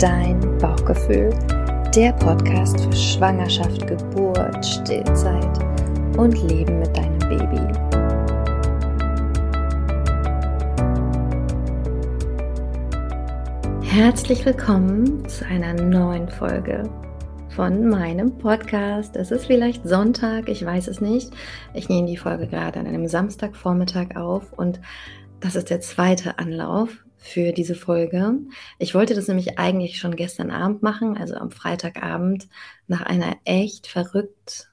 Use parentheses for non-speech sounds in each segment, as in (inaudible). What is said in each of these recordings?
dein Bauchgefühl, der Podcast für Schwangerschaft, Geburt, Stillzeit und Leben mit deinem Baby. Herzlich willkommen zu einer neuen Folge von meinem Podcast. Es ist vielleicht Sonntag, ich weiß es nicht. Ich nehme die Folge gerade an einem Samstagvormittag auf und das ist der zweite Anlauf für diese Folge. Ich wollte das nämlich eigentlich schon gestern Abend machen, also am Freitagabend, nach einer echt verrückt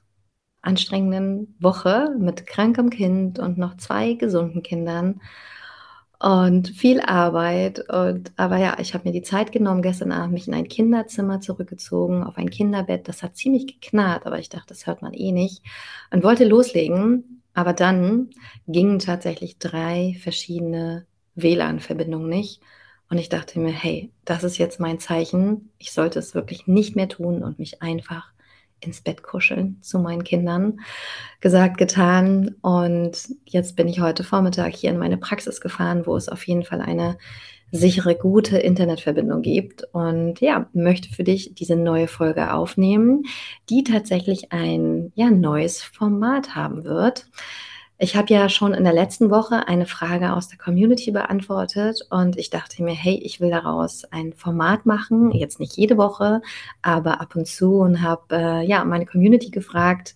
anstrengenden Woche mit krankem Kind und noch zwei gesunden Kindern und viel Arbeit. Und aber ja, ich habe mir die Zeit genommen, gestern Abend mich in ein Kinderzimmer zurückgezogen, auf ein Kinderbett. Das hat ziemlich geknarrt, aber ich dachte, das hört man eh nicht. Und wollte loslegen. Aber dann gingen tatsächlich drei verschiedene WLAN-Verbindungen nicht. Und ich dachte mir, hey, das ist jetzt mein Zeichen. Ich sollte es wirklich nicht mehr tun und mich einfach ins Bett kuscheln zu meinen Kindern. Gesagt, getan. Und jetzt bin ich heute Vormittag hier in meine Praxis gefahren, wo es auf jeden Fall eine sichere, gute Internetverbindung gibt. Und ja, möchte für dich diese neue Folge aufnehmen, die tatsächlich ein ja, neues Format haben wird. Ich habe ja schon in der letzten Woche eine Frage aus der Community beantwortet und ich dachte mir, hey, ich will daraus ein Format machen, jetzt nicht jede Woche, aber ab und zu und habe äh, ja meine Community gefragt,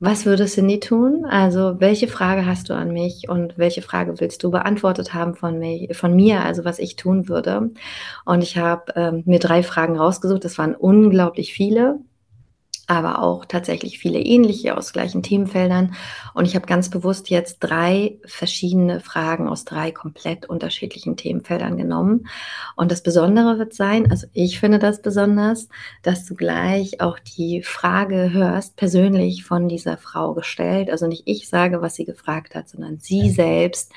was würde Cindy tun? Also welche Frage hast du an mich und welche Frage willst du beantwortet haben von, mir, von mir, also was ich tun würde? Und ich habe ähm, mir drei Fragen rausgesucht, das waren unglaublich viele aber auch tatsächlich viele ähnliche aus gleichen Themenfeldern. Und ich habe ganz bewusst jetzt drei verschiedene Fragen aus drei komplett unterschiedlichen Themenfeldern genommen. Und das Besondere wird sein, also ich finde das besonders, dass du gleich auch die Frage hörst, persönlich von dieser Frau gestellt. Also nicht ich sage, was sie gefragt hat, sondern sie selbst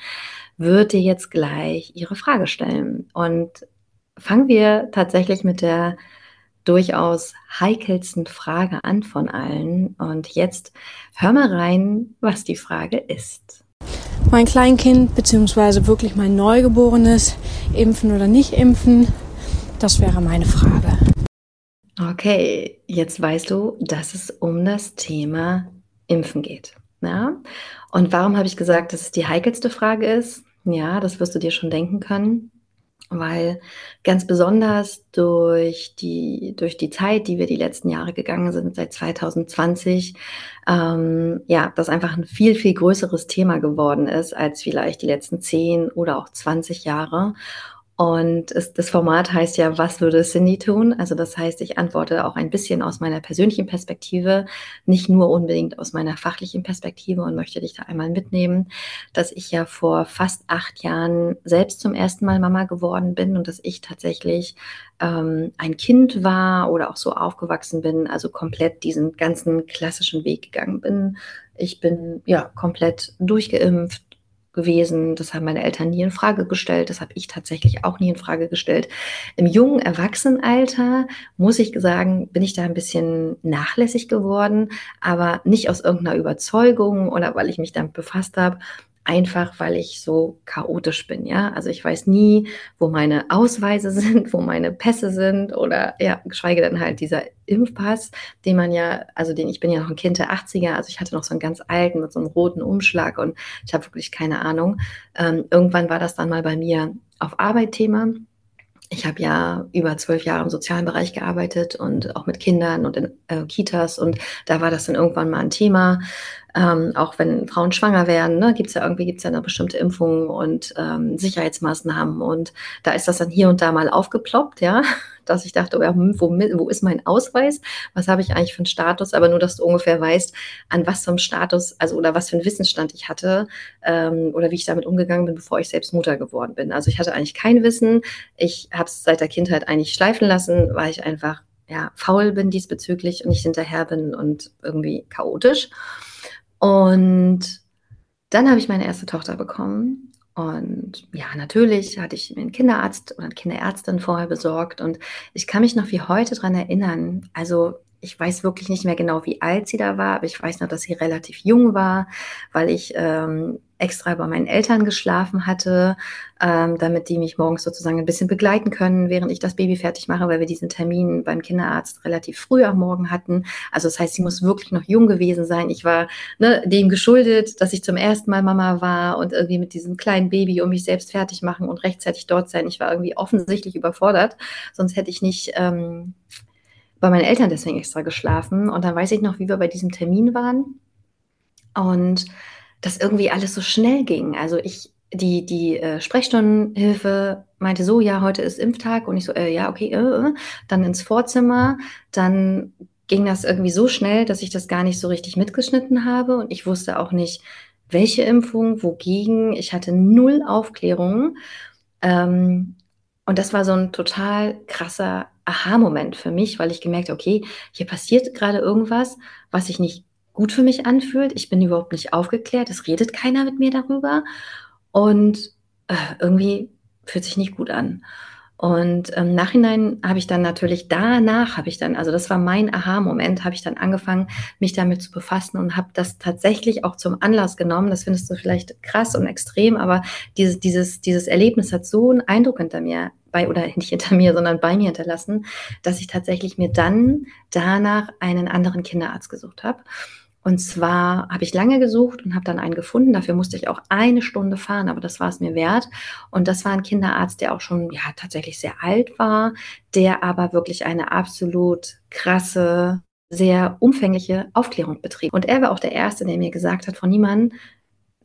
wird dir jetzt gleich ihre Frage stellen. Und fangen wir tatsächlich mit der durchaus heikelsten Frage an von allen. Und jetzt hör mal rein, was die Frage ist. Mein Kleinkind, beziehungsweise wirklich mein Neugeborenes, impfen oder nicht impfen, das wäre meine Frage. Okay, jetzt weißt du, dass es um das Thema Impfen geht. Ja? Und warum habe ich gesagt, dass es die heikelste Frage ist? Ja, das wirst du dir schon denken können weil ganz besonders durch die, durch die Zeit, die wir die letzten Jahre gegangen sind, seit 2020, ähm, ja, das einfach ein viel, viel größeres Thema geworden ist als vielleicht die letzten 10 oder auch 20 Jahre. Und es, das Format heißt ja, was würde Cindy tun? Also das heißt, ich antworte auch ein bisschen aus meiner persönlichen Perspektive, nicht nur unbedingt aus meiner fachlichen Perspektive und möchte dich da einmal mitnehmen, dass ich ja vor fast acht Jahren selbst zum ersten Mal Mama geworden bin und dass ich tatsächlich ähm, ein Kind war oder auch so aufgewachsen bin, also komplett diesen ganzen klassischen Weg gegangen bin. Ich bin ja komplett durchgeimpft, gewesen. Das haben meine Eltern nie in Frage gestellt. Das habe ich tatsächlich auch nie in Frage gestellt. Im jungen Erwachsenenalter, muss ich sagen, bin ich da ein bisschen nachlässig geworden, aber nicht aus irgendeiner Überzeugung oder weil ich mich damit befasst habe, einfach weil ich so chaotisch bin, ja. Also ich weiß nie, wo meine Ausweise (laughs) sind, wo meine Pässe sind oder ja, geschweige denn halt dieser Impfpass, den man ja, also den, ich bin ja noch ein Kind der 80er, also ich hatte noch so einen ganz alten mit so einem roten Umschlag und ich habe wirklich keine Ahnung. Ähm, irgendwann war das dann mal bei mir auf Arbeit Thema. Ich habe ja über zwölf Jahre im sozialen Bereich gearbeitet und auch mit Kindern und in äh, Kitas und da war das dann irgendwann mal ein Thema. Ähm, auch wenn Frauen schwanger werden, ne, gibt es ja irgendwie gibt's ja eine bestimmte Impfung und ähm, Sicherheitsmaßnahmen. Und da ist das dann hier und da mal aufgeploppt, ja, (laughs) dass ich dachte, oh hm, wo, wo ist mein Ausweis? Was habe ich eigentlich für einen Status? Aber nur, dass du ungefähr weißt, an was für einem Status, also oder was für einen Wissensstand ich hatte ähm, oder wie ich damit umgegangen bin, bevor ich selbst Mutter geworden bin. Also ich hatte eigentlich kein Wissen. Ich habe es seit der Kindheit eigentlich schleifen lassen, weil ich einfach ja, faul bin diesbezüglich und nicht hinterher bin und irgendwie chaotisch. Und dann habe ich meine erste Tochter bekommen. Und ja, natürlich hatte ich mir einen Kinderarzt oder eine Kinderärztin vorher besorgt. Und ich kann mich noch wie heute daran erinnern. Also ich weiß wirklich nicht mehr genau, wie alt sie da war, aber ich weiß noch, dass sie relativ jung war, weil ich ähm, extra bei meinen Eltern geschlafen hatte, ähm, damit die mich morgens sozusagen ein bisschen begleiten können, während ich das Baby fertig mache, weil wir diesen Termin beim Kinderarzt relativ früh am Morgen hatten. Also das heißt, sie muss wirklich noch jung gewesen sein. Ich war ne, dem geschuldet, dass ich zum ersten Mal Mama war und irgendwie mit diesem kleinen Baby um mich selbst fertig machen und rechtzeitig dort sein. Ich war irgendwie offensichtlich überfordert, sonst hätte ich nicht ähm, bei meinen Eltern deswegen extra geschlafen. Und dann weiß ich noch, wie wir bei diesem Termin waren und das irgendwie alles so schnell ging. Also ich die, die äh, Sprechstundenhilfe meinte so, ja, heute ist Impftag und ich so, äh, ja, okay, äh, äh, dann ins Vorzimmer, dann ging das irgendwie so schnell, dass ich das gar nicht so richtig mitgeschnitten habe und ich wusste auch nicht, welche Impfung, wogegen. Ich hatte null Aufklärung. Ähm, und das war so ein total krasser Aha-Moment für mich, weil ich gemerkt okay, hier passiert gerade irgendwas, was sich nicht gut für mich anfühlt. Ich bin überhaupt nicht aufgeklärt. Es redet keiner mit mir darüber. Und äh, irgendwie fühlt sich nicht gut an. Und im ähm, Nachhinein habe ich dann natürlich danach, habe ich dann, also das war mein Aha-Moment, habe ich dann angefangen, mich damit zu befassen und habe das tatsächlich auch zum Anlass genommen. Das findest du vielleicht krass und extrem, aber dieses, dieses, dieses Erlebnis hat so einen Eindruck hinter mir bei, oder nicht hinter mir, sondern bei mir hinterlassen, dass ich tatsächlich mir dann danach einen anderen Kinderarzt gesucht habe. Und zwar habe ich lange gesucht und habe dann einen gefunden. Dafür musste ich auch eine Stunde fahren, aber das war es mir wert. Und das war ein Kinderarzt, der auch schon ja tatsächlich sehr alt war, der aber wirklich eine absolut krasse, sehr umfängliche Aufklärung betrieb. Und er war auch der Erste, der mir gesagt hat, von niemandem,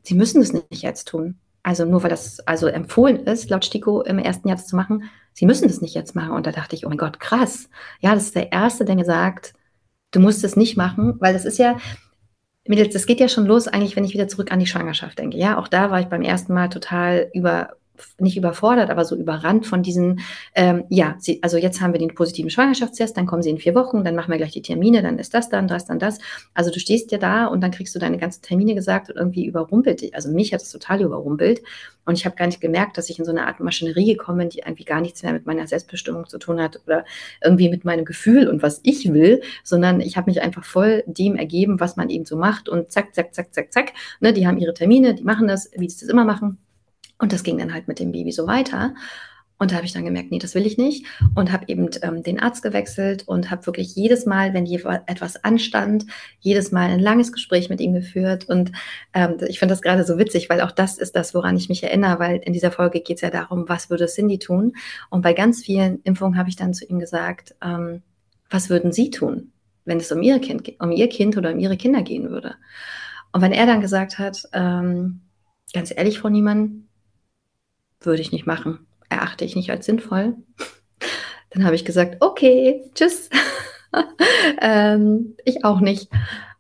Sie müssen es nicht jetzt tun. Also nur weil das also empfohlen ist, laut Stiko im ersten Jahr das zu machen, Sie müssen es nicht jetzt machen. Und da dachte ich, oh mein Gott, krass. Ja, das ist der Erste, der mir sagt, du musst es nicht machen, weil das ist ja, Mädels, das geht ja schon los, eigentlich, wenn ich wieder zurück an die Schwangerschaft denke. Ja, auch da war ich beim ersten Mal total über nicht überfordert, aber so überrannt von diesen, ähm, ja, sie, also jetzt haben wir den positiven Schwangerschaftstest, dann kommen sie in vier Wochen, dann machen wir gleich die Termine, dann ist das dann, das dann das. Also du stehst ja da und dann kriegst du deine ganzen Termine gesagt und irgendwie überrumpelt dich. Also mich hat es total überrumpelt und ich habe gar nicht gemerkt, dass ich in so eine Art Maschinerie gekommen bin, die irgendwie gar nichts mehr mit meiner Selbstbestimmung zu tun hat oder irgendwie mit meinem Gefühl und was ich will, sondern ich habe mich einfach voll dem ergeben, was man eben so macht und zack, zack, zack, zack, zack. Ne, die haben ihre Termine, die machen das, wie sie das immer machen und das ging dann halt mit dem Baby so weiter. Und da habe ich dann gemerkt, nee, das will ich nicht. Und habe eben ähm, den Arzt gewechselt und habe wirklich jedes Mal, wenn etwas anstand, jedes Mal ein langes Gespräch mit ihm geführt. Und ähm, ich finde das gerade so witzig, weil auch das ist das, woran ich mich erinnere, weil in dieser Folge geht es ja darum, was würde Cindy tun. Und bei ganz vielen Impfungen habe ich dann zu ihm gesagt, ähm, was würden Sie tun, wenn es um Ihr Kind, um Ihr Kind oder um Ihre Kinder gehen würde? Und wenn er dann gesagt hat, ähm, ganz ehrlich, Frau Niemann, würde ich nicht machen, erachte ich nicht als sinnvoll. (laughs) Dann habe ich gesagt, okay, tschüss. (laughs) ähm, ich auch nicht.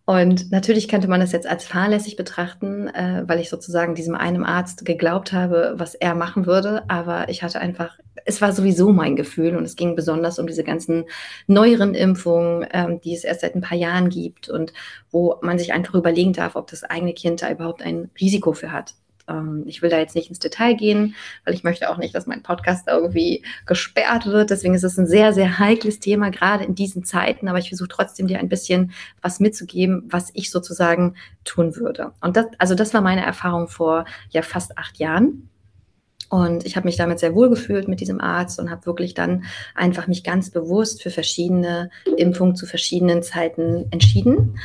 Und natürlich könnte man das jetzt als fahrlässig betrachten, äh, weil ich sozusagen diesem einen Arzt geglaubt habe, was er machen würde. Aber ich hatte einfach, es war sowieso mein Gefühl und es ging besonders um diese ganzen neueren Impfungen, ähm, die es erst seit ein paar Jahren gibt und wo man sich einfach überlegen darf, ob das eigene Kind da überhaupt ein Risiko für hat. Ähm, ich will da jetzt nicht ins Detail gehen, weil ich möchte auch nicht, dass mein Podcast irgendwie gesperrt wird. Deswegen ist es ein sehr, sehr heikles Thema, gerade in diesen Zeiten. Aber ich versuche trotzdem dir ein bisschen was mitzugeben, was ich sozusagen tun würde. Und das, also das war meine Erfahrung vor ja fast acht Jahren. Und ich habe mich damit sehr wohl gefühlt mit diesem Arzt und habe wirklich dann einfach mich ganz bewusst für verschiedene Impfungen zu verschiedenen Zeiten entschieden.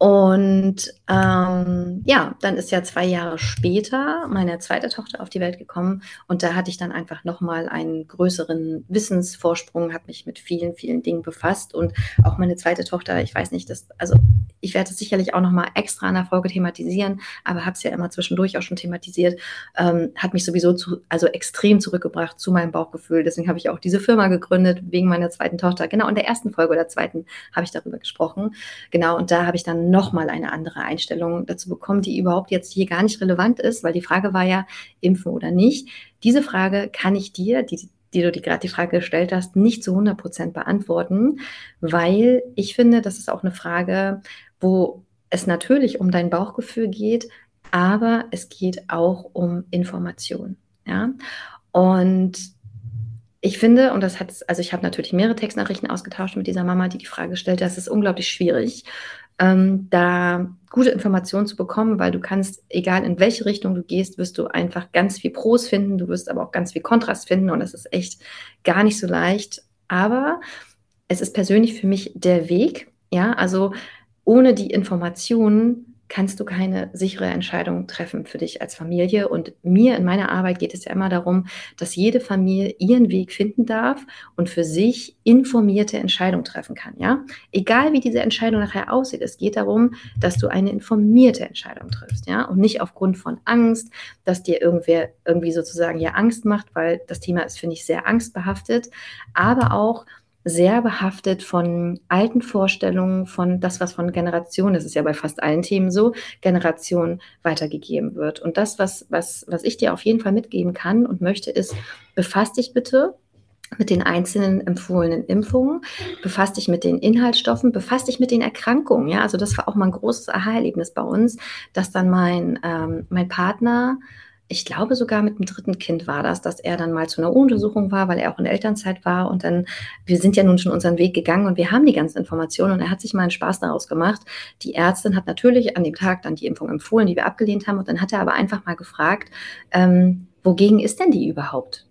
Und ähm, ja, dann ist ja zwei Jahre später meine zweite Tochter auf die Welt gekommen. Und da hatte ich dann einfach nochmal einen größeren Wissensvorsprung, habe mich mit vielen, vielen Dingen befasst. Und auch meine zweite Tochter, ich weiß nicht, das, also ich werde es sicherlich auch nochmal extra in der Folge thematisieren, aber habe es ja immer zwischendurch auch schon thematisiert, ähm, hat mich sowieso zu, also extrem zurückgebracht zu meinem Bauchgefühl. Deswegen habe ich auch diese Firma gegründet wegen meiner zweiten Tochter. Genau in der ersten Folge oder zweiten habe ich darüber gesprochen. Genau und da habe ich dann nochmal eine andere Einstellung dazu bekommen, die überhaupt jetzt hier gar nicht relevant ist, weil die Frage war ja, impfen oder nicht. Diese Frage kann ich dir, die, die du dir gerade die Frage gestellt hast, nicht zu 100 Prozent beantworten, weil ich finde, das ist auch eine Frage, wo es natürlich um dein Bauchgefühl geht, aber es geht auch um Information. Ja? Und ich finde, und das hat, also ich habe natürlich mehrere Textnachrichten ausgetauscht mit dieser Mama, die die Frage stellt, das ist unglaublich schwierig, ähm, da gute Informationen zu bekommen, weil du kannst, egal in welche Richtung du gehst, wirst du einfach ganz viel Pros finden, du wirst aber auch ganz viel Kontrast finden und das ist echt gar nicht so leicht. Aber es ist persönlich für mich der Weg, ja, also ohne die Informationen kannst du keine sichere Entscheidung treffen für dich als Familie. Und mir in meiner Arbeit geht es ja immer darum, dass jede Familie ihren Weg finden darf und für sich informierte Entscheidungen treffen kann. Ja, egal wie diese Entscheidung nachher aussieht, es geht darum, dass du eine informierte Entscheidung triffst. Ja, und nicht aufgrund von Angst, dass dir irgendwer irgendwie sozusagen ja Angst macht, weil das Thema ist, finde ich, sehr angstbehaftet, aber auch sehr behaftet von alten Vorstellungen, von das, was von Generationen, das ist ja bei fast allen Themen so, Generationen weitergegeben wird. Und das, was, was, was ich dir auf jeden Fall mitgeben kann und möchte, ist, befasst dich bitte mit den einzelnen empfohlenen Impfungen, befasst dich mit den Inhaltsstoffen, befasst dich mit den Erkrankungen. Ja, also das war auch mal ein großes Aha-Erlebnis bei uns, dass dann mein, ähm, mein Partner ich glaube sogar mit dem dritten Kind war das, dass er dann mal zu einer Untersuchung war, weil er auch in Elternzeit war. Und dann, wir sind ja nun schon unseren Weg gegangen und wir haben die ganzen Informationen und er hat sich mal einen Spaß daraus gemacht. Die Ärztin hat natürlich an dem Tag dann die Impfung empfohlen, die wir abgelehnt haben. Und dann hat er aber einfach mal gefragt, ähm, wogegen ist denn die überhaupt?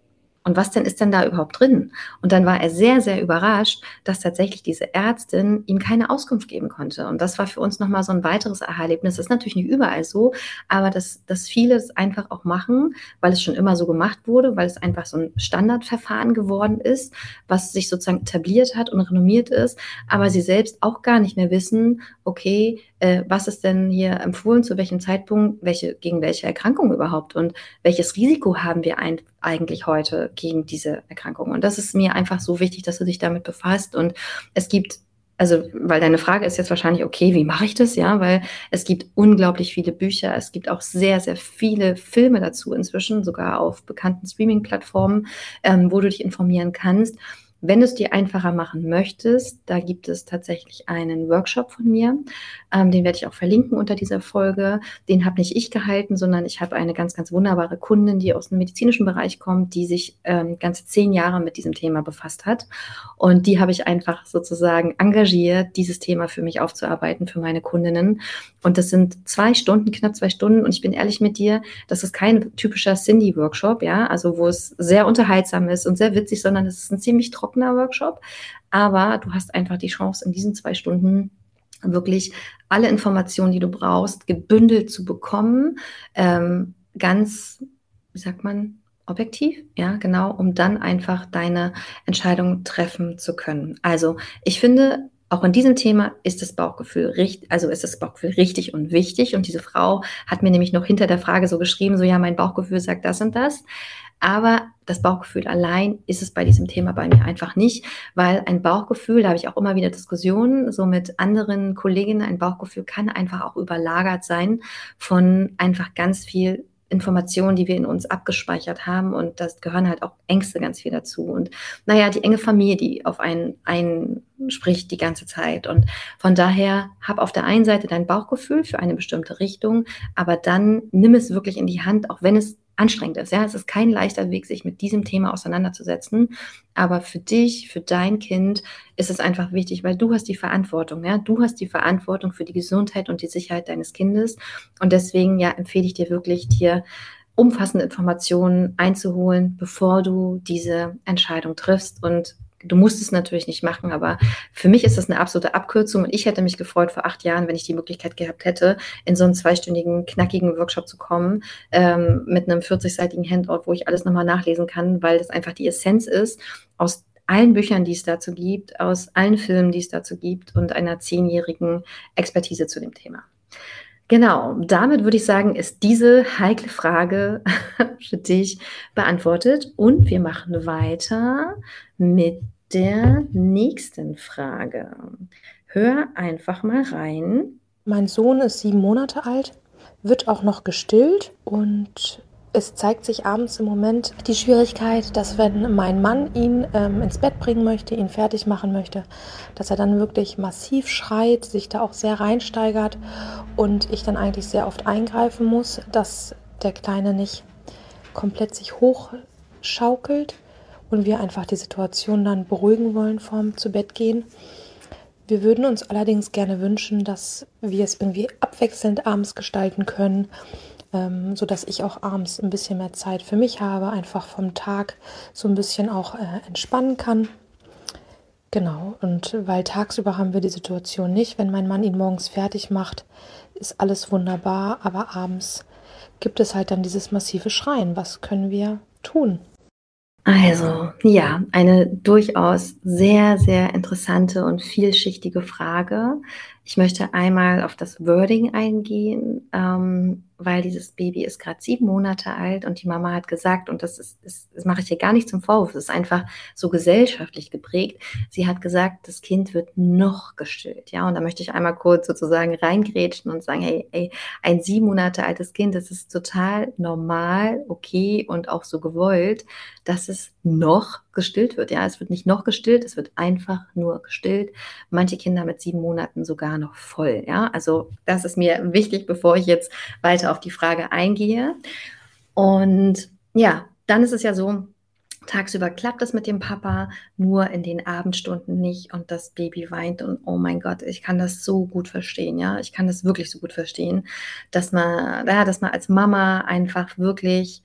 Und was denn ist denn da überhaupt drin? Und dann war er sehr, sehr überrascht, dass tatsächlich diese Ärztin ihm keine Auskunft geben konnte. Und das war für uns nochmal so ein weiteres Aha-Erlebnis. Das ist natürlich nicht überall so, aber dass, dass viele es einfach auch machen, weil es schon immer so gemacht wurde, weil es einfach so ein Standardverfahren geworden ist, was sich sozusagen etabliert hat und renommiert ist, aber sie selbst auch gar nicht mehr wissen, okay, äh, was ist denn hier empfohlen, zu welchem Zeitpunkt, welche, gegen welche Erkrankung überhaupt und welches Risiko haben wir ein, eigentlich heute gegen diese Erkrankung. Und das ist mir einfach so wichtig, dass du dich damit befasst. Und es gibt also, weil deine Frage ist jetzt wahrscheinlich, okay, wie mache ich das? Ja, weil es gibt unglaublich viele Bücher, es gibt auch sehr, sehr viele Filme dazu inzwischen, sogar auf bekannten Streaming-Plattformen, ähm, wo du dich informieren kannst. Wenn du es dir einfacher machen möchtest, da gibt es tatsächlich einen Workshop von mir. Ähm, den werde ich auch verlinken unter dieser Folge. Den habe nicht ich gehalten, sondern ich habe eine ganz, ganz wunderbare Kundin, die aus dem medizinischen Bereich kommt, die sich ähm, ganze zehn Jahre mit diesem Thema befasst hat. Und die habe ich einfach sozusagen engagiert, dieses Thema für mich aufzuarbeiten, für meine Kundinnen. Und das sind zwei Stunden, knapp zwei Stunden. Und ich bin ehrlich mit dir, das ist kein typischer Cindy-Workshop, ja, also wo es sehr unterhaltsam ist und sehr witzig, sondern es ist ein ziemlich trockener trockener Workshop, aber du hast einfach die Chance, in diesen zwei Stunden wirklich alle Informationen, die du brauchst, gebündelt zu bekommen, ähm, ganz, wie sagt man, objektiv, ja, genau, um dann einfach deine Entscheidung treffen zu können. Also ich finde, auch in diesem Thema ist das Bauchgefühl richtig, also ist das Bauchgefühl richtig und wichtig. Und diese Frau hat mir nämlich noch hinter der Frage so geschrieben, so ja, mein Bauchgefühl sagt das und das. Aber das Bauchgefühl allein ist es bei diesem Thema bei mir einfach nicht, weil ein Bauchgefühl, da habe ich auch immer wieder Diskussionen so mit anderen Kolleginnen, ein Bauchgefühl kann einfach auch überlagert sein von einfach ganz viel Informationen, die wir in uns abgespeichert haben. Und das gehören halt auch Ängste ganz viel dazu. Und naja, die enge Familie, die auf einen, einen spricht die ganze Zeit. Und von daher hab auf der einen Seite dein Bauchgefühl für eine bestimmte Richtung, aber dann nimm es wirklich in die Hand, auch wenn es anstrengend ist. Ja, es ist kein leichter Weg, sich mit diesem Thema auseinanderzusetzen. Aber für dich, für dein Kind ist es einfach wichtig, weil du hast die Verantwortung. Ja, du hast die Verantwortung für die Gesundheit und die Sicherheit deines Kindes. Und deswegen, ja, empfehle ich dir wirklich, dir umfassende Informationen einzuholen, bevor du diese Entscheidung triffst und Du musst es natürlich nicht machen, aber für mich ist das eine absolute Abkürzung und ich hätte mich gefreut vor acht Jahren, wenn ich die Möglichkeit gehabt hätte, in so einen zweistündigen, knackigen Workshop zu kommen, ähm, mit einem 40-seitigen Handout, wo ich alles nochmal nachlesen kann, weil das einfach die Essenz ist aus allen Büchern, die es dazu gibt, aus allen Filmen, die es dazu gibt und einer zehnjährigen Expertise zu dem Thema. Genau, damit würde ich sagen, ist diese heikle Frage (laughs) für dich beantwortet und wir machen weiter mit der nächsten Frage. Hör einfach mal rein. Mein Sohn ist sieben Monate alt, wird auch noch gestillt und es zeigt sich abends im Moment die Schwierigkeit, dass wenn mein Mann ihn ähm, ins Bett bringen möchte, ihn fertig machen möchte, dass er dann wirklich massiv schreit, sich da auch sehr reinsteigert und ich dann eigentlich sehr oft eingreifen muss, dass der Kleine nicht komplett sich hochschaukelt und wir einfach die Situation dann beruhigen wollen vorm zu Bett gehen. Wir würden uns allerdings gerne wünschen, dass wir es irgendwie abwechselnd abends gestalten können, ähm, sodass ich auch abends ein bisschen mehr Zeit für mich habe, einfach vom Tag so ein bisschen auch äh, entspannen kann. Genau, und weil tagsüber haben wir die Situation nicht, wenn mein Mann ihn morgens fertig macht, ist alles wunderbar, aber abends gibt es halt dann dieses massive Schreien. Was können wir tun? Also, ja, eine durchaus sehr, sehr interessante und vielschichtige Frage. Ich möchte einmal auf das Wording eingehen. Ähm, weil dieses Baby ist gerade sieben Monate alt und die Mama hat gesagt, und das ist, ist das mache ich hier gar nicht zum Vorwurf, das ist einfach so gesellschaftlich geprägt. Sie hat gesagt, das Kind wird noch gestillt, ja. Und da möchte ich einmal kurz sozusagen reingrätschen und sagen, hey, ey, ein sieben Monate altes Kind, das ist total normal, okay und auch so gewollt, dass es noch gestillt wird. Ja, es wird nicht noch gestillt, es wird einfach nur gestillt. Manche Kinder mit sieben Monaten sogar noch voll. Ja, also das ist mir wichtig, bevor ich jetzt weiter auf die Frage eingehe. Und ja, dann ist es ja so, Tagsüber klappt es mit dem Papa, nur in den Abendstunden nicht und das Baby weint und oh mein Gott, ich kann das so gut verstehen, ja, ich kann das wirklich so gut verstehen, dass man, ja, dass man als Mama einfach wirklich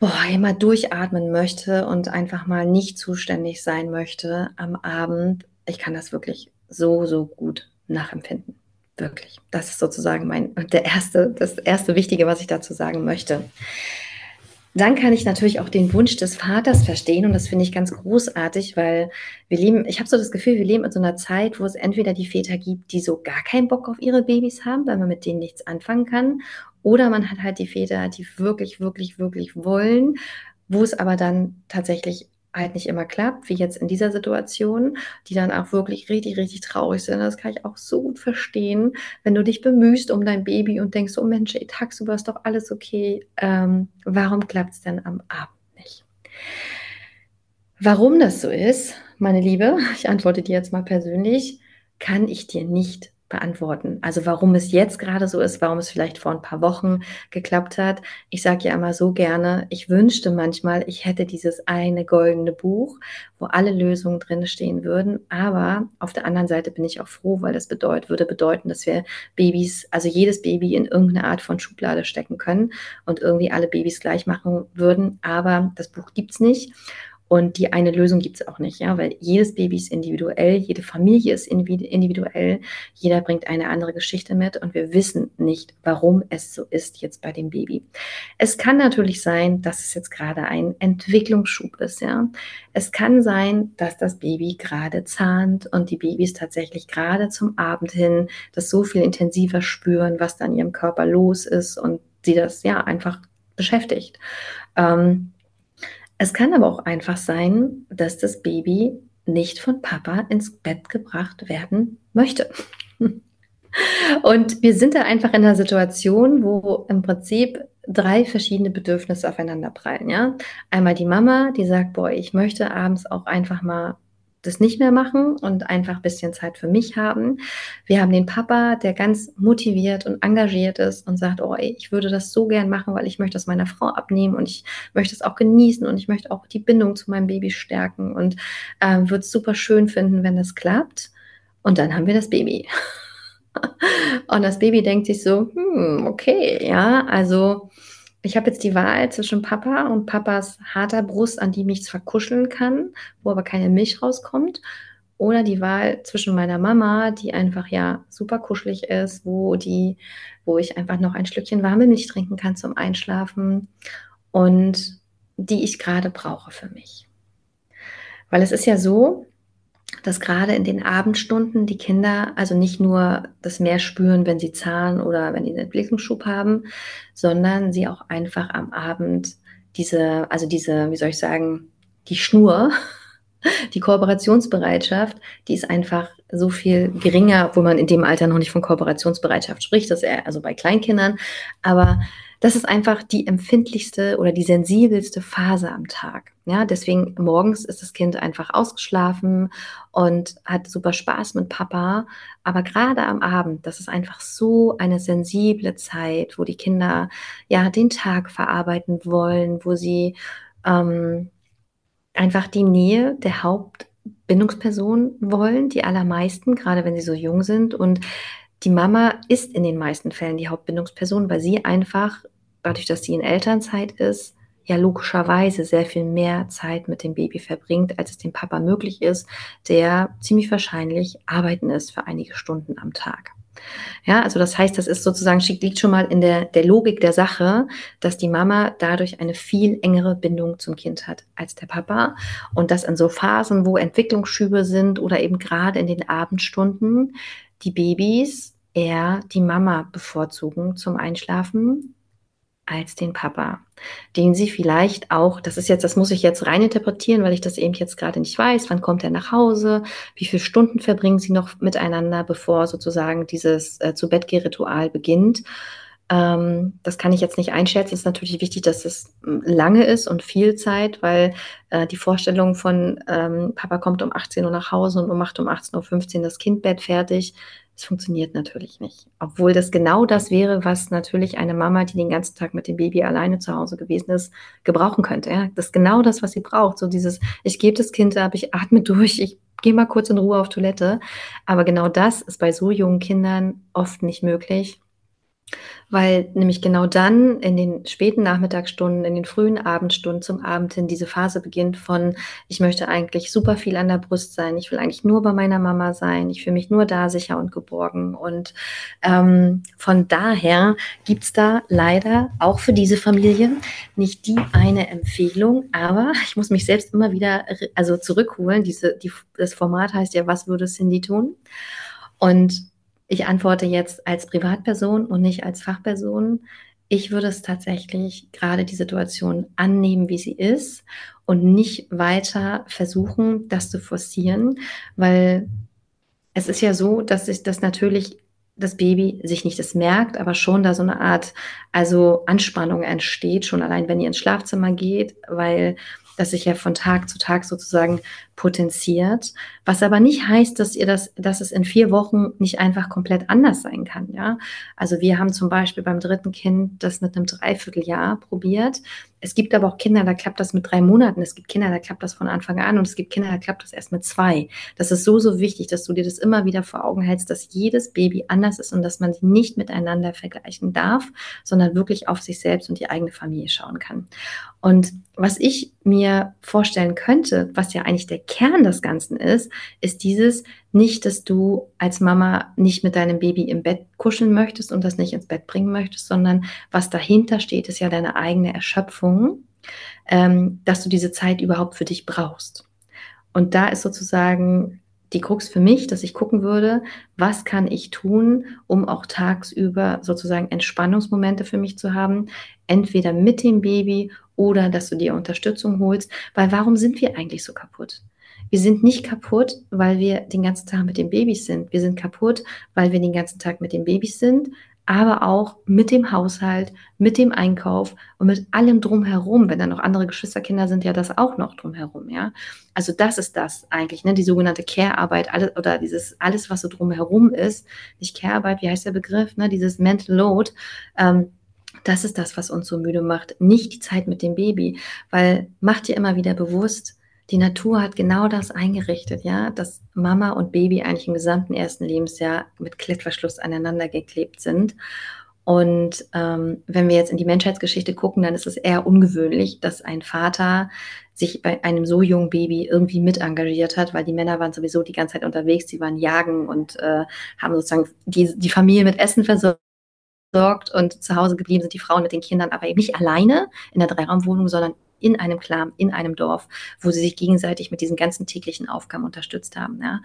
boah, immer durchatmen möchte und einfach mal nicht zuständig sein möchte am Abend. Ich kann das wirklich so, so gut nachempfinden. Wirklich. Das ist sozusagen mein, der erste, das erste Wichtige, was ich dazu sagen möchte. Dann kann ich natürlich auch den Wunsch des Vaters verstehen und das finde ich ganz großartig, weil wir leben, ich habe so das Gefühl, wir leben in so einer Zeit, wo es entweder die Väter gibt, die so gar keinen Bock auf ihre Babys haben, weil man mit denen nichts anfangen kann, oder man hat halt die Väter, die wirklich, wirklich, wirklich wollen, wo es aber dann tatsächlich halt nicht immer klappt, wie jetzt in dieser Situation, die dann auch wirklich richtig, richtig traurig sind. Das kann ich auch so gut verstehen, wenn du dich bemühst um dein Baby und denkst, oh Mensch, ey, tagsüber ist doch alles okay. Ähm, warum klappt es denn am Abend nicht? Warum das so ist, meine Liebe, (laughs) ich antworte dir jetzt mal persönlich, kann ich dir nicht beantworten. Also warum es jetzt gerade so ist, warum es vielleicht vor ein paar Wochen geklappt hat. Ich sage ja immer so gerne, ich wünschte manchmal, ich hätte dieses eine goldene Buch, wo alle Lösungen drin stehen würden. Aber auf der anderen Seite bin ich auch froh, weil das bedeutet, würde bedeuten, dass wir Babys, also jedes Baby in irgendeine Art von Schublade stecken können und irgendwie alle Babys gleich machen würden. Aber das Buch gibt's nicht. Und die eine Lösung gibt es auch nicht, ja, weil jedes Baby ist individuell, jede Familie ist individuell, jeder bringt eine andere Geschichte mit und wir wissen nicht, warum es so ist jetzt bei dem Baby. Es kann natürlich sein, dass es jetzt gerade ein Entwicklungsschub ist, ja. Es kann sein, dass das Baby gerade zahnt und die Babys tatsächlich gerade zum Abend hin das so viel intensiver spüren, was da in ihrem Körper los ist und sie das ja einfach beschäftigt. Ähm, es kann aber auch einfach sein, dass das Baby nicht von Papa ins Bett gebracht werden möchte. (laughs) Und wir sind da einfach in einer Situation, wo im Prinzip drei verschiedene Bedürfnisse aufeinander prallen. Ja? Einmal die Mama, die sagt, boah, ich möchte abends auch einfach mal das nicht mehr machen und einfach ein bisschen Zeit für mich haben. Wir haben den Papa, der ganz motiviert und engagiert ist und sagt, oh, ey, ich würde das so gern machen, weil ich möchte das meiner Frau abnehmen und ich möchte es auch genießen und ich möchte auch die Bindung zu meinem Baby stärken und äh, würde es super schön finden, wenn das klappt. Und dann haben wir das Baby. (laughs) und das Baby denkt sich so, hm, okay, ja, also ich habe jetzt die Wahl zwischen Papa und Papas harter Brust, an die mich zwar kuscheln kann, wo aber keine Milch rauskommt, oder die Wahl zwischen meiner Mama, die einfach ja super kuschelig ist, wo die, wo ich einfach noch ein Schlückchen warme Milch trinken kann zum Einschlafen und die ich gerade brauche für mich. Weil es ist ja so, dass gerade in den Abendstunden die Kinder also nicht nur das Meer spüren, wenn sie zahlen oder wenn sie einen Entwicklungsschub haben, sondern sie auch einfach am Abend diese, also diese, wie soll ich sagen, die Schnur, (laughs) die Kooperationsbereitschaft, die ist einfach so viel geringer, obwohl man in dem Alter noch nicht von Kooperationsbereitschaft spricht, das eher also bei Kleinkindern, aber das ist einfach die empfindlichste oder die sensibelste Phase am Tag. Ja, deswegen morgens ist das Kind einfach ausgeschlafen und hat super Spaß mit Papa. Aber gerade am Abend, das ist einfach so eine sensible Zeit, wo die Kinder ja den Tag verarbeiten wollen, wo sie ähm, einfach die Nähe der Haupt Bindungsperson wollen, die allermeisten, gerade wenn sie so jung sind. Und die Mama ist in den meisten Fällen die Hauptbindungsperson, weil sie einfach, dadurch, dass sie in Elternzeit ist, ja logischerweise sehr viel mehr Zeit mit dem Baby verbringt, als es dem Papa möglich ist, der ziemlich wahrscheinlich arbeiten ist für einige Stunden am Tag. Ja, also das heißt, das ist sozusagen, liegt schon mal in der, der Logik der Sache, dass die Mama dadurch eine viel engere Bindung zum Kind hat als der Papa. Und dass in so Phasen, wo Entwicklungsschübe sind oder eben gerade in den Abendstunden, die Babys eher die Mama bevorzugen zum Einschlafen als den Papa, den sie vielleicht auch, das ist jetzt, das muss ich jetzt rein interpretieren, weil ich das eben jetzt gerade nicht weiß, wann kommt er nach Hause, wie viele Stunden verbringen sie noch miteinander, bevor sozusagen dieses äh, zu Bett Ritual beginnt. Ähm, das kann ich jetzt nicht einschätzen. Es ist natürlich wichtig, dass es hm, lange ist und viel Zeit, weil äh, die Vorstellung von ähm, Papa kommt um 18 Uhr nach Hause und macht um 18.15 Uhr das Kindbett fertig, es funktioniert natürlich nicht. Obwohl das genau das wäre, was natürlich eine Mama, die den ganzen Tag mit dem Baby alleine zu Hause gewesen ist, gebrauchen könnte. Ja? Das ist genau das, was sie braucht. So dieses, ich gebe das Kind ab, ich atme durch, ich gehe mal kurz in Ruhe auf Toilette. Aber genau das ist bei so jungen Kindern oft nicht möglich weil nämlich genau dann in den späten Nachmittagsstunden, in den frühen Abendstunden zum Abend hin diese Phase beginnt von, ich möchte eigentlich super viel an der Brust sein, ich will eigentlich nur bei meiner Mama sein, ich fühle mich nur da sicher und geborgen. Und ähm, von daher gibt's da leider auch für diese Familie nicht die eine Empfehlung, aber (laughs) ich muss mich selbst immer wieder also zurückholen. Diese, die, das Format heißt ja, was würde Cindy tun? Und ich antworte jetzt als Privatperson und nicht als Fachperson. Ich würde es tatsächlich gerade die Situation annehmen, wie sie ist und nicht weiter versuchen, das zu forcieren, weil es ist ja so, dass sich das natürlich das Baby sich nicht das merkt, aber schon da so eine Art, also Anspannung entsteht, schon allein, wenn ihr ins Schlafzimmer geht, weil das sich ja von Tag zu Tag sozusagen potenziert. Was aber nicht heißt, dass ihr das, dass es in vier Wochen nicht einfach komplett anders sein kann. Ja, also wir haben zum Beispiel beim dritten Kind das mit einem Dreivierteljahr probiert. Es gibt aber auch Kinder, da klappt das mit drei Monaten. Es gibt Kinder, da klappt das von Anfang an und es gibt Kinder, da klappt das erst mit zwei. Das ist so, so wichtig, dass du dir das immer wieder vor Augen hältst, dass jedes Baby anders ist und dass man sie nicht miteinander vergleichen darf, sondern wirklich auf sich selbst und die eigene Familie schauen kann. Und was ich mir vorstellen könnte, was ja eigentlich der Kern des Ganzen ist, ist dieses nicht, dass du als Mama nicht mit deinem Baby im Bett kuscheln möchtest und das nicht ins Bett bringen möchtest, sondern was dahinter steht, ist ja deine eigene Erschöpfung, ähm, dass du diese Zeit überhaupt für dich brauchst. Und da ist sozusagen die Krux für mich, dass ich gucken würde, was kann ich tun, um auch tagsüber sozusagen Entspannungsmomente für mich zu haben, entweder mit dem Baby oder dass du dir Unterstützung holst, weil warum sind wir eigentlich so kaputt? Wir sind nicht kaputt, weil wir den ganzen Tag mit den Babys sind. Wir sind kaputt, weil wir den ganzen Tag mit den Babys sind, aber auch mit dem Haushalt, mit dem Einkauf und mit allem drumherum. Wenn da noch andere Geschwisterkinder sind, ja das auch noch drumherum, ja. Also das ist das eigentlich, ne, die sogenannte Care-Arbeit, alles, oder dieses alles, was so drumherum ist, nicht Care-Arbeit, wie heißt der Begriff, ne, dieses Mental Load. Ähm, das ist das, was uns so müde macht, nicht die Zeit mit dem Baby, weil macht dir immer wieder bewusst, die Natur hat genau das eingerichtet, ja, dass Mama und Baby eigentlich im gesamten ersten Lebensjahr mit Klettverschluss aneinander geklebt sind. Und ähm, wenn wir jetzt in die Menschheitsgeschichte gucken, dann ist es eher ungewöhnlich, dass ein Vater sich bei einem so jungen Baby irgendwie mit engagiert hat, weil die Männer waren sowieso die ganze Zeit unterwegs, sie waren jagen und äh, haben sozusagen die, die Familie mit Essen versorgt und zu Hause geblieben sind die Frauen mit den Kindern, aber eben nicht alleine in der Dreiraumwohnung, sondern in einem Clan, in einem Dorf, wo sie sich gegenseitig mit diesen ganzen täglichen Aufgaben unterstützt haben. Ja?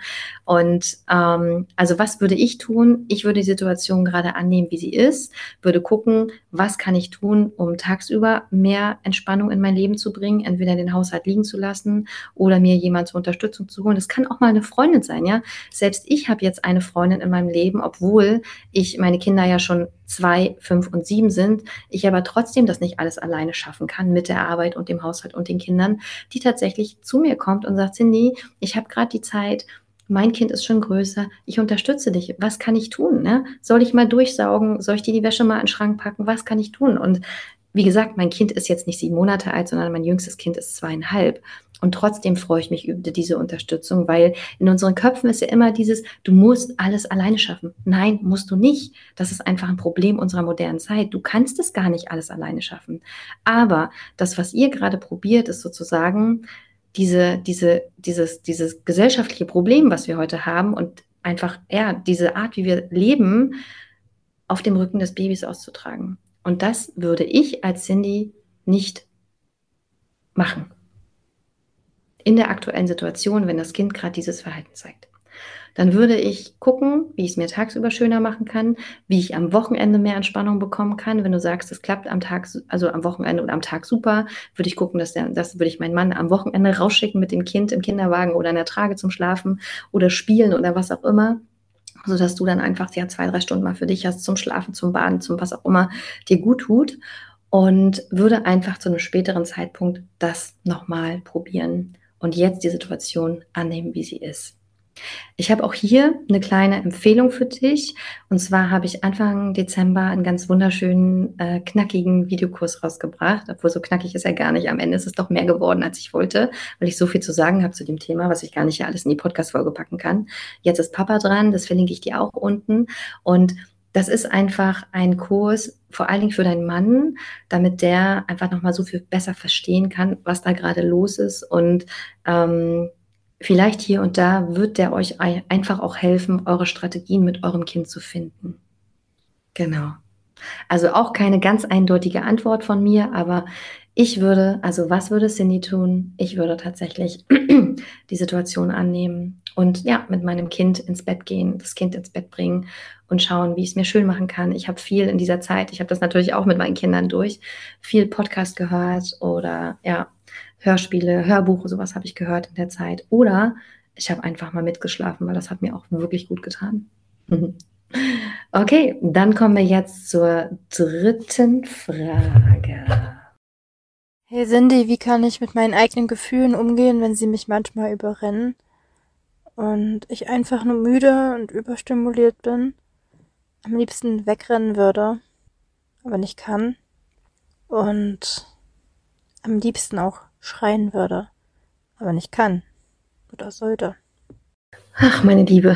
Und ähm, also was würde ich tun? Ich würde die Situation gerade annehmen, wie sie ist, würde gucken, was kann ich tun, um tagsüber mehr Entspannung in mein Leben zu bringen, entweder den Haushalt liegen zu lassen oder mir jemand zur Unterstützung zu holen. Das kann auch mal eine Freundin sein, ja. Selbst ich habe jetzt eine Freundin in meinem Leben, obwohl ich meine Kinder ja schon zwei, fünf und sieben sind, ich aber trotzdem das nicht alles alleine schaffen kann mit der Arbeit und dem Haushalt und den Kindern, die tatsächlich zu mir kommt und sagt, Cindy, ich habe gerade die Zeit, mein Kind ist schon größer, ich unterstütze dich, was kann ich tun? Ne? Soll ich mal durchsaugen? Soll ich dir die Wäsche mal in den Schrank packen? Was kann ich tun? Und wie gesagt, mein Kind ist jetzt nicht sieben Monate alt, sondern mein jüngstes Kind ist zweieinhalb. Und trotzdem freue ich mich über diese Unterstützung, weil in unseren Köpfen ist ja immer dieses, du musst alles alleine schaffen. Nein, musst du nicht. Das ist einfach ein Problem unserer modernen Zeit. Du kannst es gar nicht alles alleine schaffen. Aber das, was ihr gerade probiert, ist sozusagen diese, diese, dieses, dieses gesellschaftliche Problem, was wir heute haben und einfach, ja, diese Art, wie wir leben, auf dem Rücken des Babys auszutragen. Und das würde ich als Cindy nicht machen in der aktuellen Situation, wenn das Kind gerade dieses Verhalten zeigt. Dann würde ich gucken, wie ich es mir tagsüber schöner machen kann, wie ich am Wochenende mehr Entspannung bekommen kann. Wenn du sagst, es klappt am Tag, also am Wochenende oder am Tag super, würde ich gucken, dass der, das würde ich meinen Mann am Wochenende rausschicken mit dem Kind im Kinderwagen oder in der Trage zum Schlafen oder spielen oder was auch immer so dass du dann einfach ja zwei, drei Stunden mal für dich hast zum Schlafen, zum Baden, zum was auch immer dir gut tut und würde einfach zu einem späteren Zeitpunkt das nochmal probieren und jetzt die Situation annehmen, wie sie ist. Ich habe auch hier eine kleine Empfehlung für dich. Und zwar habe ich Anfang Dezember einen ganz wunderschönen, äh, knackigen Videokurs rausgebracht. Obwohl so knackig ist er gar nicht. Am Ende ist es doch mehr geworden, als ich wollte, weil ich so viel zu sagen habe zu dem Thema, was ich gar nicht alles in die Podcast-Folge packen kann. Jetzt ist Papa dran, das verlinke ich dir auch unten. Und das ist einfach ein Kurs, vor allen Dingen für deinen Mann, damit der einfach nochmal so viel besser verstehen kann, was da gerade los ist. Und ähm, vielleicht hier und da wird der euch einfach auch helfen, eure Strategien mit eurem Kind zu finden. Genau. Also auch keine ganz eindeutige Antwort von mir, aber ich würde, also was würde Cindy tun? Ich würde tatsächlich (clears throat) die Situation annehmen und ja, mit meinem Kind ins Bett gehen, das Kind ins Bett bringen und schauen, wie ich es mir schön machen kann. Ich habe viel in dieser Zeit, ich habe das natürlich auch mit meinen Kindern durch, viel Podcast gehört oder ja, Hörspiele, Hörbuche, sowas habe ich gehört in der Zeit. Oder ich habe einfach mal mitgeschlafen, weil das hat mir auch wirklich gut getan. (laughs) Okay, dann kommen wir jetzt zur dritten Frage. Hey Cindy, wie kann ich mit meinen eigenen Gefühlen umgehen, wenn sie mich manchmal überrennen und ich einfach nur müde und überstimuliert bin, am liebsten wegrennen würde, aber nicht kann und am liebsten auch schreien würde, aber nicht kann oder sollte. Ach, meine Liebe,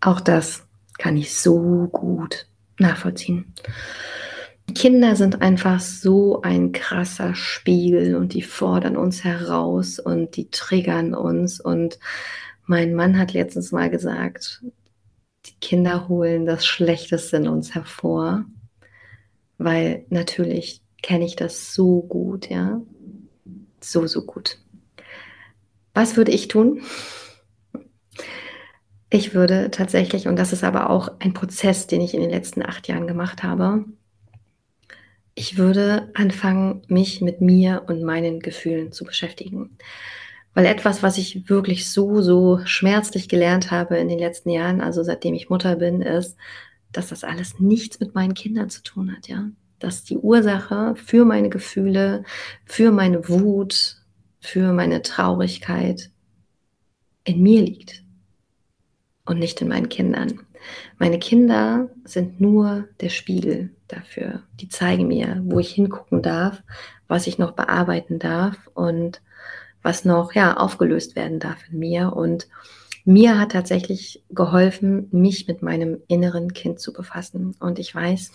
auch das kann ich so gut nachvollziehen. Kinder sind einfach so ein krasser Spiegel und die fordern uns heraus und die triggern uns. Und mein Mann hat letztens mal gesagt, die Kinder holen das Schlechteste in uns hervor, weil natürlich kenne ich das so gut, ja. So, so gut. Was würde ich tun? Ich würde tatsächlich, und das ist aber auch ein Prozess, den ich in den letzten acht Jahren gemacht habe, ich würde anfangen, mich mit mir und meinen Gefühlen zu beschäftigen. Weil etwas, was ich wirklich so, so schmerzlich gelernt habe in den letzten Jahren, also seitdem ich Mutter bin, ist, dass das alles nichts mit meinen Kindern zu tun hat, ja. Dass die Ursache für meine Gefühle, für meine Wut, für meine Traurigkeit in mir liegt und nicht in meinen Kindern. Meine Kinder sind nur der Spiegel dafür. Die zeigen mir, wo ich hingucken darf, was ich noch bearbeiten darf und was noch ja aufgelöst werden darf in mir und mir hat tatsächlich geholfen, mich mit meinem inneren Kind zu befassen und ich weiß,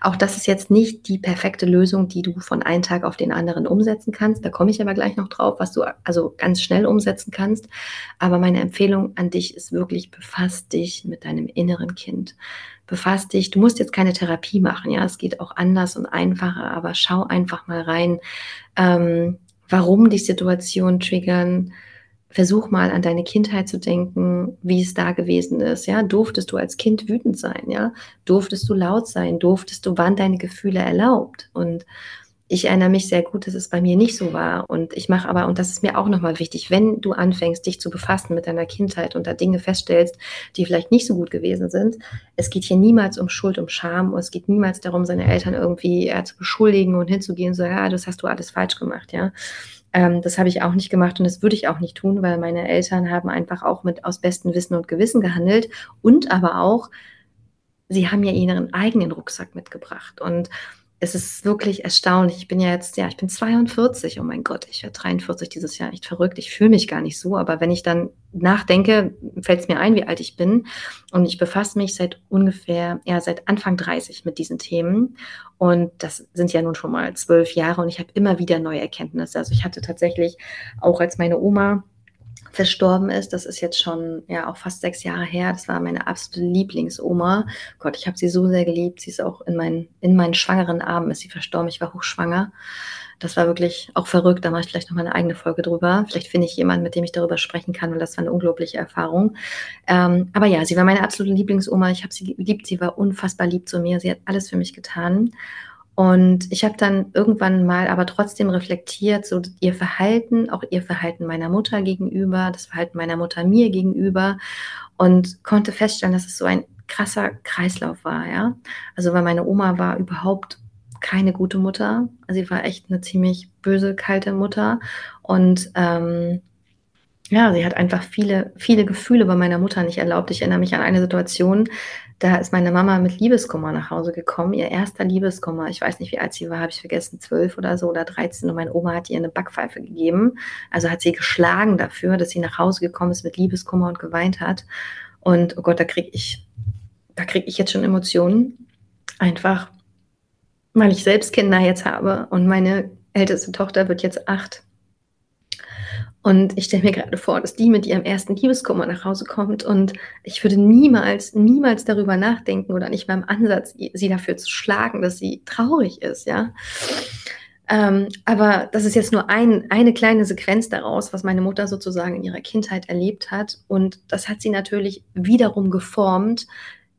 auch das ist jetzt nicht die perfekte Lösung, die du von einem Tag auf den anderen umsetzen kannst. Da komme ich aber gleich noch drauf, was du also ganz schnell umsetzen kannst. Aber meine Empfehlung an dich ist wirklich, befass dich mit deinem inneren Kind. Befass dich. Du musst jetzt keine Therapie machen, ja. Es geht auch anders und einfacher, aber schau einfach mal rein, ähm, warum die Situation triggern versuch mal an deine Kindheit zu denken, wie es da gewesen ist. Ja, durftest du als Kind wütend sein? Ja, durftest du laut sein? Durftest du, wann deine Gefühle erlaubt? Und ich erinnere mich sehr gut, dass es bei mir nicht so war. Und ich mache aber, und das ist mir auch nochmal wichtig, wenn du anfängst, dich zu befassen mit deiner Kindheit und da Dinge feststellst, die vielleicht nicht so gut gewesen sind, es geht hier niemals um Schuld, um Scham. Und es geht niemals darum, seine Eltern irgendwie äh, zu beschuldigen und hinzugehen sagen, ja, das hast du alles falsch gemacht, ja. Ähm, das habe ich auch nicht gemacht und das würde ich auch nicht tun, weil meine Eltern haben einfach auch mit aus bestem Wissen und Gewissen gehandelt und aber auch, sie haben ja ihren eigenen Rucksack mitgebracht und es ist wirklich erstaunlich. Ich bin ja jetzt, ja, ich bin 42. Oh mein Gott, ich werde 43 dieses Jahr. Echt verrückt. Ich fühle mich gar nicht so. Aber wenn ich dann nachdenke, fällt es mir ein, wie alt ich bin. Und ich befasse mich seit ungefähr, ja, seit Anfang 30 mit diesen Themen. Und das sind ja nun schon mal zwölf Jahre. Und ich habe immer wieder neue Erkenntnisse. Also ich hatte tatsächlich auch als meine Oma verstorben ist. Das ist jetzt schon ja auch fast sechs Jahre her. Das war meine absolute Lieblingsoma. Gott, ich habe sie so sehr geliebt. Sie ist auch in meinen, in meinen schwangeren Armen ist sie verstorben. Ich war hochschwanger. Das war wirklich auch verrückt. Da mache ich vielleicht noch mal eine eigene Folge drüber. Vielleicht finde ich jemanden, mit dem ich darüber sprechen kann, weil das war eine unglaubliche Erfahrung. Ähm, aber ja, sie war meine absolute Lieblingsoma. Ich habe sie geliebt. Sie war unfassbar lieb zu mir. Sie hat alles für mich getan. Und ich habe dann irgendwann mal aber trotzdem reflektiert, so ihr Verhalten, auch ihr Verhalten meiner Mutter gegenüber, das Verhalten meiner Mutter mir gegenüber und konnte feststellen, dass es so ein krasser Kreislauf war, ja. Also weil meine Oma war überhaupt keine gute Mutter. Sie war echt eine ziemlich böse, kalte Mutter und ähm, ja, sie hat einfach viele, viele Gefühle bei meiner Mutter nicht erlaubt. Ich erinnere mich an eine Situation, da ist meine Mama mit Liebeskummer nach Hause gekommen, ihr erster Liebeskummer. Ich weiß nicht, wie alt sie war, habe ich vergessen, zwölf oder so oder dreizehn. Und meine Oma hat ihr eine Backpfeife gegeben. Also hat sie geschlagen dafür, dass sie nach Hause gekommen ist mit Liebeskummer und geweint hat. Und oh Gott, da kriege ich, da kriege ich jetzt schon Emotionen. Einfach, weil ich selbst Kinder jetzt habe und meine älteste Tochter wird jetzt acht. Und ich stelle mir gerade vor, dass die mit ihrem ersten Liebeskummer nach Hause kommt und ich würde niemals, niemals darüber nachdenken oder nicht mal im Ansatz, sie dafür zu schlagen, dass sie traurig ist, ja. Ähm, aber das ist jetzt nur ein, eine kleine Sequenz daraus, was meine Mutter sozusagen in ihrer Kindheit erlebt hat. Und das hat sie natürlich wiederum geformt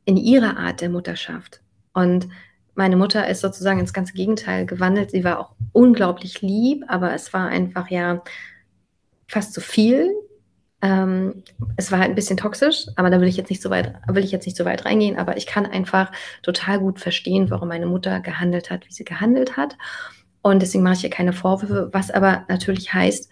in ihrer Art der Mutterschaft. Und meine Mutter ist sozusagen ins ganze Gegenteil gewandelt. Sie war auch unglaublich lieb, aber es war einfach ja fast zu viel. Ähm, es war halt ein bisschen toxisch, aber da will ich jetzt nicht so weit, will ich jetzt nicht so weit reingehen, aber ich kann einfach total gut verstehen, warum meine Mutter gehandelt hat, wie sie gehandelt hat. Und deswegen mache ich ihr keine Vorwürfe, was aber natürlich heißt,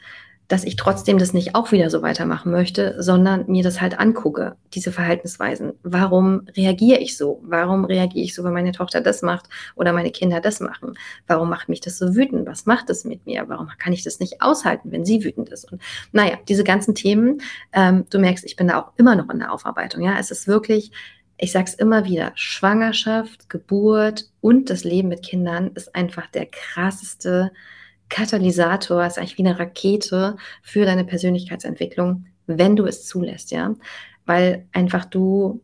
dass ich trotzdem das nicht auch wieder so weitermachen möchte, sondern mir das halt angucke, diese Verhaltensweisen. Warum reagiere ich so? Warum reagiere ich so, wenn meine Tochter das macht oder meine Kinder das machen? Warum macht mich das so wütend? Was macht es mit mir? Warum kann ich das nicht aushalten, wenn sie wütend ist? Und naja, diese ganzen Themen, ähm, du merkst, ich bin da auch immer noch in der Aufarbeitung. Ja, es ist wirklich ich sage es immer wieder, Schwangerschaft, Geburt und das Leben mit Kindern ist einfach der krasseste Katalysator, ist eigentlich wie eine Rakete für deine Persönlichkeitsentwicklung, wenn du es zulässt, ja. Weil einfach du,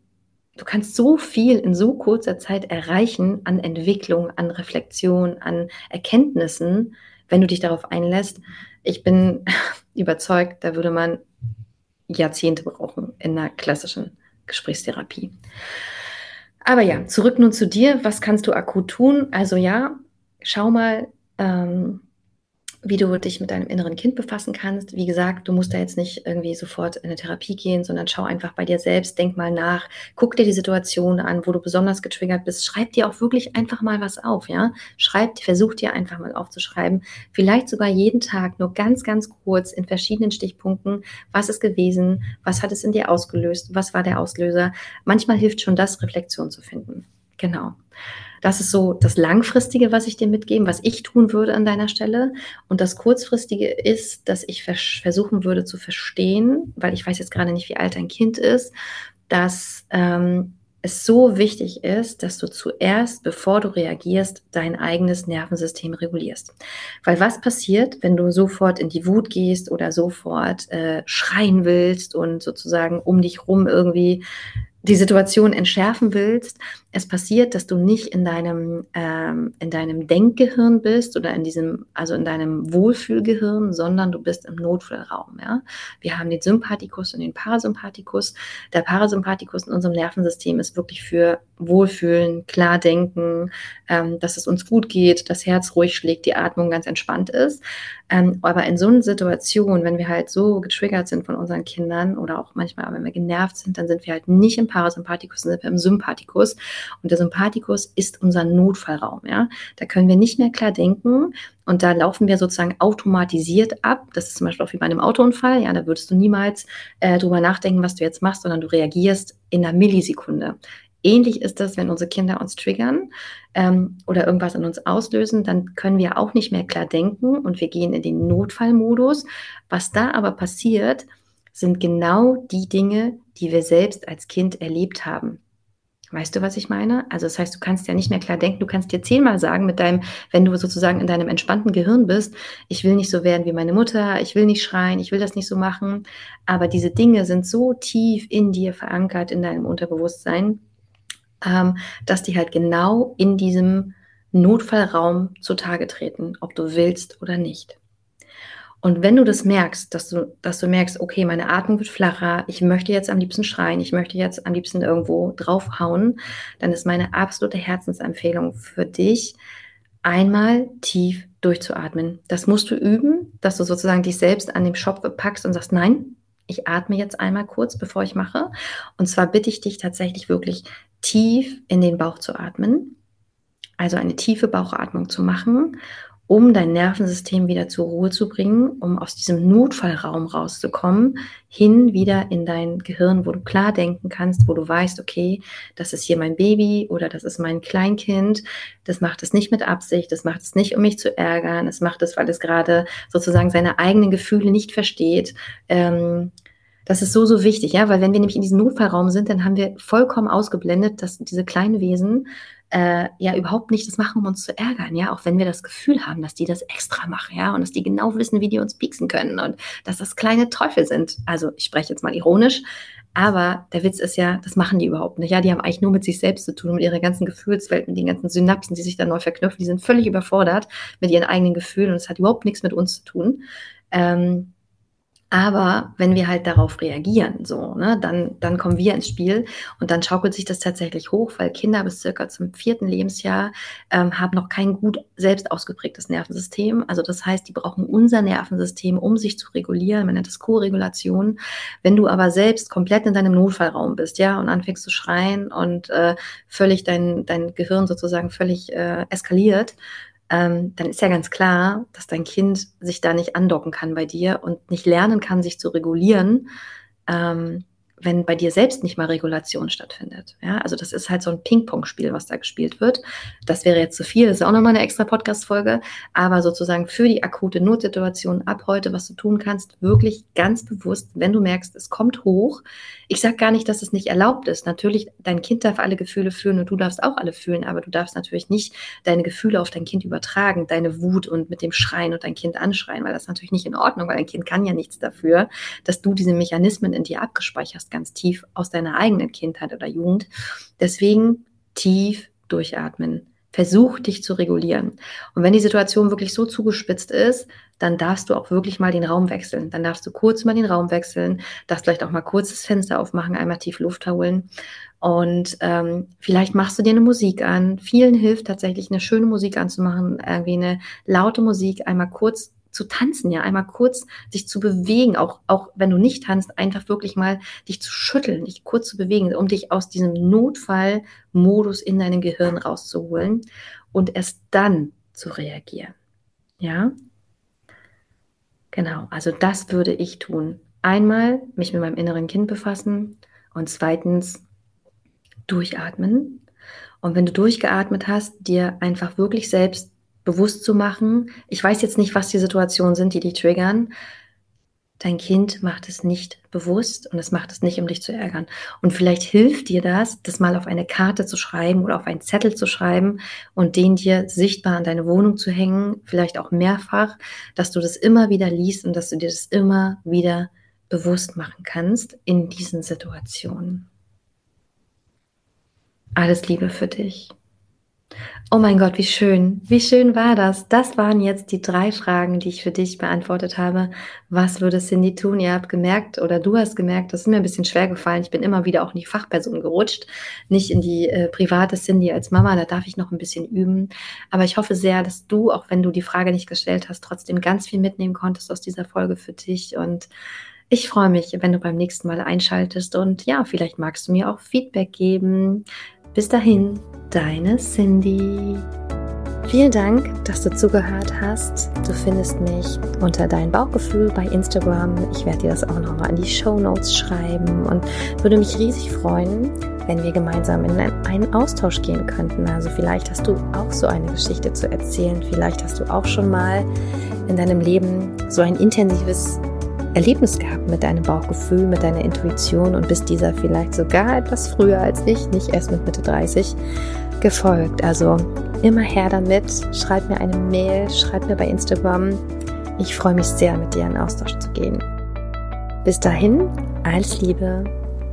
du kannst so viel in so kurzer Zeit erreichen an Entwicklung, an Reflexion, an Erkenntnissen, wenn du dich darauf einlässt. Ich bin (laughs) überzeugt, da würde man Jahrzehnte brauchen in einer klassischen Gesprächstherapie. Aber ja, zurück nun zu dir. Was kannst du akut tun? Also ja, schau mal, ähm, wie du dich mit deinem inneren Kind befassen kannst. Wie gesagt, du musst da jetzt nicht irgendwie sofort in eine Therapie gehen, sondern schau einfach bei dir selbst, denk mal nach, guck dir die Situation an, wo du besonders getriggert bist. Schreib dir auch wirklich einfach mal was auf, ja? Schreib, versuch dir einfach mal aufzuschreiben. Vielleicht sogar jeden Tag nur ganz, ganz kurz in verschiedenen Stichpunkten. Was ist gewesen? Was hat es in dir ausgelöst? Was war der Auslöser? Manchmal hilft schon das, Reflexion zu finden. Genau. Das ist so das Langfristige, was ich dir mitgeben, was ich tun würde an deiner Stelle. Und das Kurzfristige ist, dass ich vers versuchen würde zu verstehen, weil ich weiß jetzt gerade nicht, wie alt dein Kind ist, dass ähm, es so wichtig ist, dass du zuerst, bevor du reagierst, dein eigenes Nervensystem regulierst. Weil was passiert, wenn du sofort in die Wut gehst oder sofort äh, schreien willst und sozusagen um dich rum irgendwie die Situation entschärfen willst, es passiert, dass du nicht in deinem, ähm, in deinem Denkgehirn bist oder in diesem, also in deinem Wohlfühlgehirn, sondern du bist im Notfallraum. Ja? Wir haben den Sympathikus und den Parasympathikus. Der Parasympathikus in unserem Nervensystem ist wirklich für Wohlfühlen, klar denken, ähm, dass es uns gut geht, das Herz ruhig schlägt, die Atmung ganz entspannt ist. Ähm, aber in so einer Situation, wenn wir halt so getriggert sind von unseren Kindern oder auch manchmal, wenn wir genervt sind, dann sind wir halt nicht im Parasympathikus, sondern im Sympathikus. Und der Sympathikus ist unser Notfallraum. Ja? Da können wir nicht mehr klar denken. Und da laufen wir sozusagen automatisiert ab. Das ist zum Beispiel auch wie bei einem Autounfall. Ja, da würdest du niemals äh, drüber nachdenken, was du jetzt machst, sondern du reagierst in einer Millisekunde ähnlich ist das, wenn unsere Kinder uns triggern ähm, oder irgendwas in uns auslösen, dann können wir auch nicht mehr klar denken und wir gehen in den Notfallmodus. Was da aber passiert, sind genau die Dinge, die wir selbst als Kind erlebt haben. Weißt du, was ich meine? Also das heißt, du kannst ja nicht mehr klar denken, du kannst dir zehnmal sagen mit deinem, wenn du sozusagen in deinem entspannten Gehirn bist, ich will nicht so werden wie meine Mutter, ich will nicht schreien, ich will das nicht so machen. Aber diese Dinge sind so tief in dir verankert, in deinem Unterbewusstsein, ähm, dass die halt genau in diesem Notfallraum zutage treten, ob du willst oder nicht. Und wenn du das merkst, dass du, dass du merkst, okay, meine Atmung wird flacher, ich möchte jetzt am liebsten schreien, ich möchte jetzt am liebsten irgendwo draufhauen, dann ist meine absolute Herzensempfehlung für dich, einmal tief durchzuatmen. Das musst du üben, dass du sozusagen dich selbst an dem Schopf packst und sagst, nein, ich atme jetzt einmal kurz, bevor ich mache. Und zwar bitte ich dich tatsächlich wirklich tief in den Bauch zu atmen. Also eine tiefe Bauchatmung zu machen um dein Nervensystem wieder zur Ruhe zu bringen, um aus diesem Notfallraum rauszukommen, hin wieder in dein Gehirn, wo du klar denken kannst, wo du weißt, okay, das ist hier mein Baby oder das ist mein Kleinkind, das macht es nicht mit Absicht, das macht es nicht, um mich zu ärgern, es macht es, weil es gerade sozusagen seine eigenen Gefühle nicht versteht. Ähm, das ist so, so wichtig, ja, weil wenn wir nämlich in diesem Notfallraum sind, dann haben wir vollkommen ausgeblendet, dass diese kleinen Wesen äh, ja überhaupt nicht das machen, um uns zu ärgern, ja, auch wenn wir das Gefühl haben, dass die das extra machen, ja, und dass die genau wissen, wie die uns pieksen können und dass das kleine Teufel sind. Also ich spreche jetzt mal ironisch, aber der Witz ist ja, das machen die überhaupt nicht. Ja, die haben eigentlich nur mit sich selbst zu tun, mit ihrer ganzen Gefühlswelt, mit den ganzen Synapsen, die sich dann neu verknüpfen. Die sind völlig überfordert mit ihren eigenen Gefühlen und es hat überhaupt nichts mit uns zu tun. Ähm, aber wenn wir halt darauf reagieren, so, ne, dann, dann kommen wir ins Spiel und dann schaukelt sich das tatsächlich hoch, weil Kinder bis circa zum vierten Lebensjahr ähm, haben noch kein gut selbst ausgeprägtes Nervensystem. Also das heißt, die brauchen unser Nervensystem, um sich zu regulieren. Man nennt das Co-Regulation. Wenn du aber selbst komplett in deinem Notfallraum bist, ja, und anfängst zu schreien und äh, völlig dein, dein Gehirn sozusagen völlig äh, eskaliert, ähm, dann ist ja ganz klar, dass dein Kind sich da nicht andocken kann bei dir und nicht lernen kann, sich zu regulieren, ähm, wenn bei dir selbst nicht mal Regulation stattfindet. Ja, also das ist halt so ein Ping-Pong-Spiel, was da gespielt wird. Das wäre jetzt zu viel, das ist auch nochmal eine extra Podcast-Folge, aber sozusagen für die akute Notsituation ab heute, was du tun kannst, wirklich ganz bewusst, wenn du merkst, es kommt hoch. Ich sage gar nicht, dass es nicht erlaubt ist. Natürlich, dein Kind darf alle Gefühle fühlen und du darfst auch alle fühlen, aber du darfst natürlich nicht deine Gefühle auf dein Kind übertragen, deine Wut und mit dem Schreien und dein Kind anschreien, weil das ist natürlich nicht in Ordnung, weil dein Kind kann ja nichts dafür, dass du diese Mechanismen in dir abgespeichert hast ganz tief aus deiner eigenen Kindheit oder Jugend. Deswegen tief durchatmen. Versuch dich zu regulieren. Und wenn die Situation wirklich so zugespitzt ist, dann darfst du auch wirklich mal den Raum wechseln. Dann darfst du kurz mal den Raum wechseln, darfst vielleicht auch mal kurz das Fenster aufmachen, einmal tief Luft holen. Und ähm, vielleicht machst du dir eine Musik an. Vielen hilft tatsächlich, eine schöne Musik anzumachen, irgendwie eine laute Musik, einmal kurz zu tanzen, ja, einmal kurz sich zu bewegen, auch, auch wenn du nicht tanzt, einfach wirklich mal dich zu schütteln, dich kurz zu bewegen, um dich aus diesem Notfallmodus in deinem Gehirn rauszuholen und erst dann zu reagieren. Ja? Genau, also das würde ich tun. Einmal mich mit meinem inneren Kind befassen und zweitens durchatmen. Und wenn du durchgeatmet hast, dir einfach wirklich selbst bewusst zu machen. Ich weiß jetzt nicht, was die Situationen sind, die dich triggern. Dein Kind macht es nicht bewusst und es macht es nicht, um dich zu ärgern. Und vielleicht hilft dir das, das mal auf eine Karte zu schreiben oder auf einen Zettel zu schreiben und den dir sichtbar an deine Wohnung zu hängen, vielleicht auch mehrfach, dass du das immer wieder liest und dass du dir das immer wieder bewusst machen kannst in diesen Situationen. Alles Liebe für dich. Oh mein Gott, wie schön. Wie schön war das? Das waren jetzt die drei Fragen, die ich für dich beantwortet habe. Was würde Cindy tun? Ihr habt gemerkt oder du hast gemerkt, das ist mir ein bisschen schwer gefallen. Ich bin immer wieder auch in die Fachperson gerutscht, nicht in die äh, private Cindy als Mama. Da darf ich noch ein bisschen üben. Aber ich hoffe sehr, dass du, auch wenn du die Frage nicht gestellt hast, trotzdem ganz viel mitnehmen konntest aus dieser Folge für dich. Und ich freue mich, wenn du beim nächsten Mal einschaltest. Und ja, vielleicht magst du mir auch Feedback geben. Bis dahin, deine Cindy. Vielen Dank, dass du zugehört hast. Du findest mich unter dein Bauchgefühl bei Instagram. Ich werde dir das auch nochmal in die Show Notes schreiben und würde mich riesig freuen, wenn wir gemeinsam in einen Austausch gehen könnten. Also vielleicht hast du auch so eine Geschichte zu erzählen. Vielleicht hast du auch schon mal in deinem Leben so ein intensives Erlebnis gehabt mit deinem Bauchgefühl, mit deiner Intuition und bist dieser vielleicht sogar etwas früher als ich, nicht erst mit Mitte 30, gefolgt. Also immer her damit. Schreib mir eine Mail, schreib mir bei Instagram. Ich freue mich sehr, mit dir in Austausch zu gehen. Bis dahin, alles Liebe,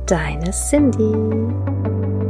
deine Cindy.